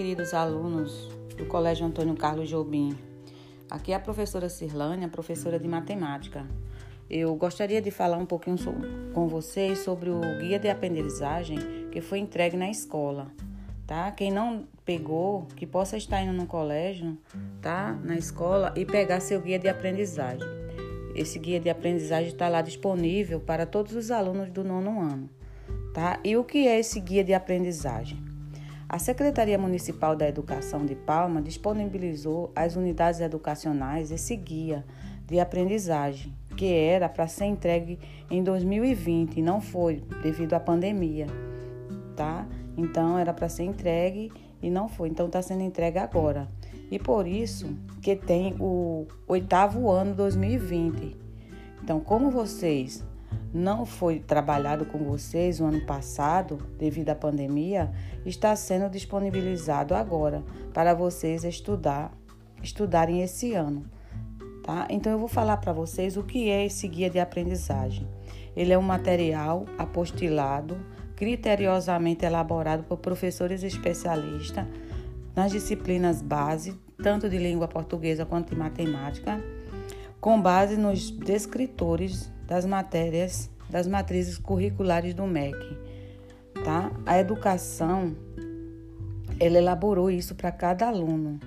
queridos alunos do Colégio Antônio Carlos Jobim. Aqui é a professora Cirlânia, professora de matemática. Eu gostaria de falar um pouquinho com vocês sobre o guia de aprendizagem que foi entregue na escola, tá? Quem não pegou, que possa estar indo no colégio, tá? Na escola e pegar seu guia de aprendizagem. Esse guia de aprendizagem está lá disponível para todos os alunos do nono ano, tá? E o que é esse guia de aprendizagem? A Secretaria Municipal da Educação de Palma disponibilizou às unidades educacionais esse guia de aprendizagem, que era para ser entregue em 2020 e não foi devido à pandemia, tá? Então era para ser entregue e não foi. Então está sendo entregue agora. E por isso que tem o oitavo ano 2020. Então, como vocês não foi trabalhado com vocês o ano passado, devido à pandemia, está sendo disponibilizado agora para vocês estudar, estudarem esse ano. Tá? Então eu vou falar para vocês o que é esse guia de aprendizagem. Ele é um material apostilado, criteriosamente elaborado por professores especialistas nas disciplinas base, tanto de língua portuguesa quanto de matemática, com base nos descritores das matérias das matrizes curriculares do MEC, tá? A educação ela elaborou isso para cada aluno.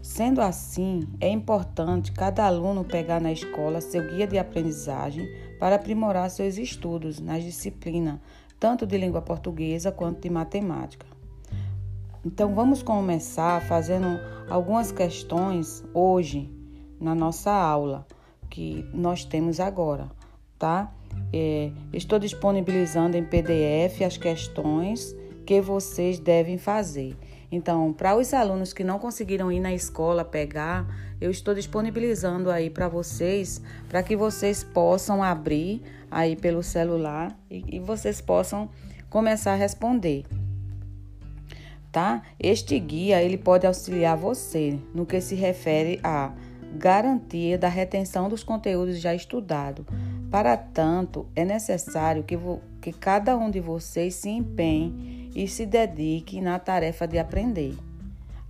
Sendo assim, é importante cada aluno pegar na escola seu guia de aprendizagem para aprimorar seus estudos nas disciplinas, tanto de língua portuguesa quanto de matemática. Então, vamos começar fazendo algumas questões hoje na nossa aula que nós temos agora tá? É, estou disponibilizando em PDF as questões que vocês devem fazer. Então, para os alunos que não conseguiram ir na escola pegar, eu estou disponibilizando aí para vocês, para que vocês possam abrir aí pelo celular e, e vocês possam começar a responder. Tá? Este guia ele pode auxiliar você no que se refere à garantia da retenção dos conteúdos já estudados para tanto, é necessário que, que cada um de vocês se empenhe e se dedique na tarefa de aprender.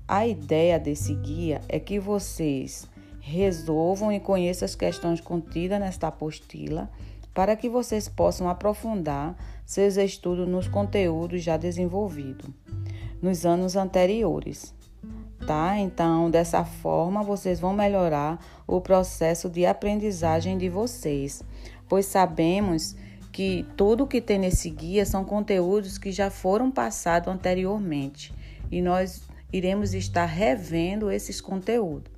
A ideia desse guia é que vocês resolvam e conheçam as questões contidas nesta apostila para que vocês possam aprofundar seus estudos nos conteúdos já desenvolvidos nos anos anteriores. Tá? Então, dessa forma, vocês vão melhorar o processo de aprendizagem de vocês pois sabemos que tudo que tem nesse guia são conteúdos que já foram passados anteriormente e nós iremos estar revendo esses conteúdos.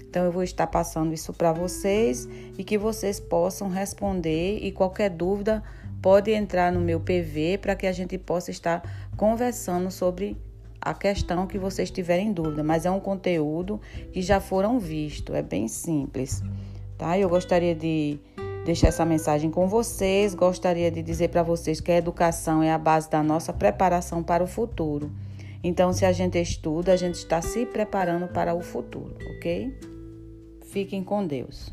Então eu vou estar passando isso para vocês e que vocês possam responder e qualquer dúvida pode entrar no meu PV para que a gente possa estar conversando sobre a questão que vocês tiverem dúvida, mas é um conteúdo que já foram visto, é bem simples, tá? Eu gostaria de deixar essa mensagem com vocês. Gostaria de dizer para vocês que a educação é a base da nossa preparação para o futuro. Então, se a gente estuda, a gente está se preparando para o futuro, ok? Fiquem com Deus.